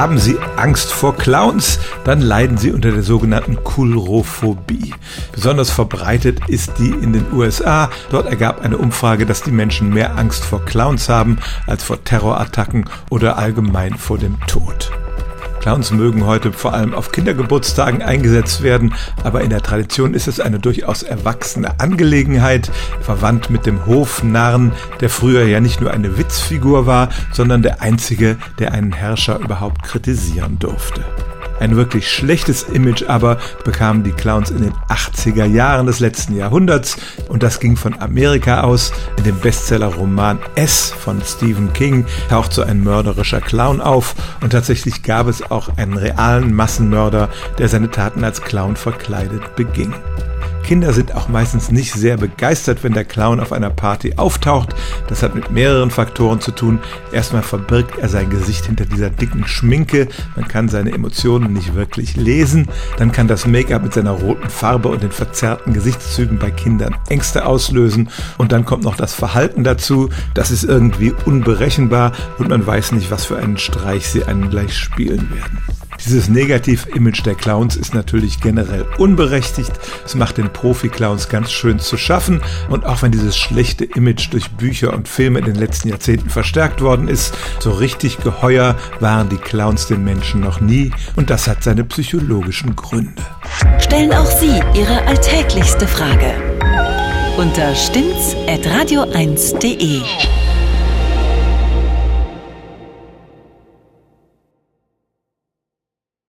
Haben Sie Angst vor Clowns? Dann leiden Sie unter der sogenannten Kulrophobie. Besonders verbreitet ist die in den USA. Dort ergab eine Umfrage, dass die Menschen mehr Angst vor Clowns haben als vor Terrorattacken oder allgemein vor dem Tod. Clowns mögen heute vor allem auf Kindergeburtstagen eingesetzt werden, aber in der Tradition ist es eine durchaus erwachsene Angelegenheit, verwandt mit dem Hofnarren, der früher ja nicht nur eine Witzfigur war, sondern der einzige, der einen Herrscher überhaupt kritisieren durfte. Ein wirklich schlechtes Image aber bekamen die Clowns in den 80er Jahren des letzten Jahrhunderts und das ging von Amerika aus. In dem Bestseller-Roman S von Stephen King taucht so ein mörderischer Clown auf und tatsächlich gab es auch einen realen Massenmörder, der seine Taten als Clown verkleidet beging. Kinder sind auch meistens nicht sehr begeistert, wenn der Clown auf einer Party auftaucht. Das hat mit mehreren Faktoren zu tun. Erstmal verbirgt er sein Gesicht hinter dieser dicken Schminke. Man kann seine Emotionen nicht wirklich lesen. Dann kann das Make-up mit seiner roten Farbe und den verzerrten Gesichtszügen bei Kindern Ängste auslösen. Und dann kommt noch das Verhalten dazu. Das ist irgendwie unberechenbar und man weiß nicht, was für einen Streich sie einen gleich spielen werden. Dieses Negativ-Image der Clowns ist natürlich generell unberechtigt. Es macht den Profi-Clowns ganz schön zu schaffen. Und auch wenn dieses schlechte Image durch Bücher und Filme in den letzten Jahrzehnten verstärkt worden ist, so richtig geheuer waren die Clowns den Menschen noch nie. Und das hat seine psychologischen Gründe. Stellen auch Sie Ihre alltäglichste Frage unter stimmtz.radio1.de.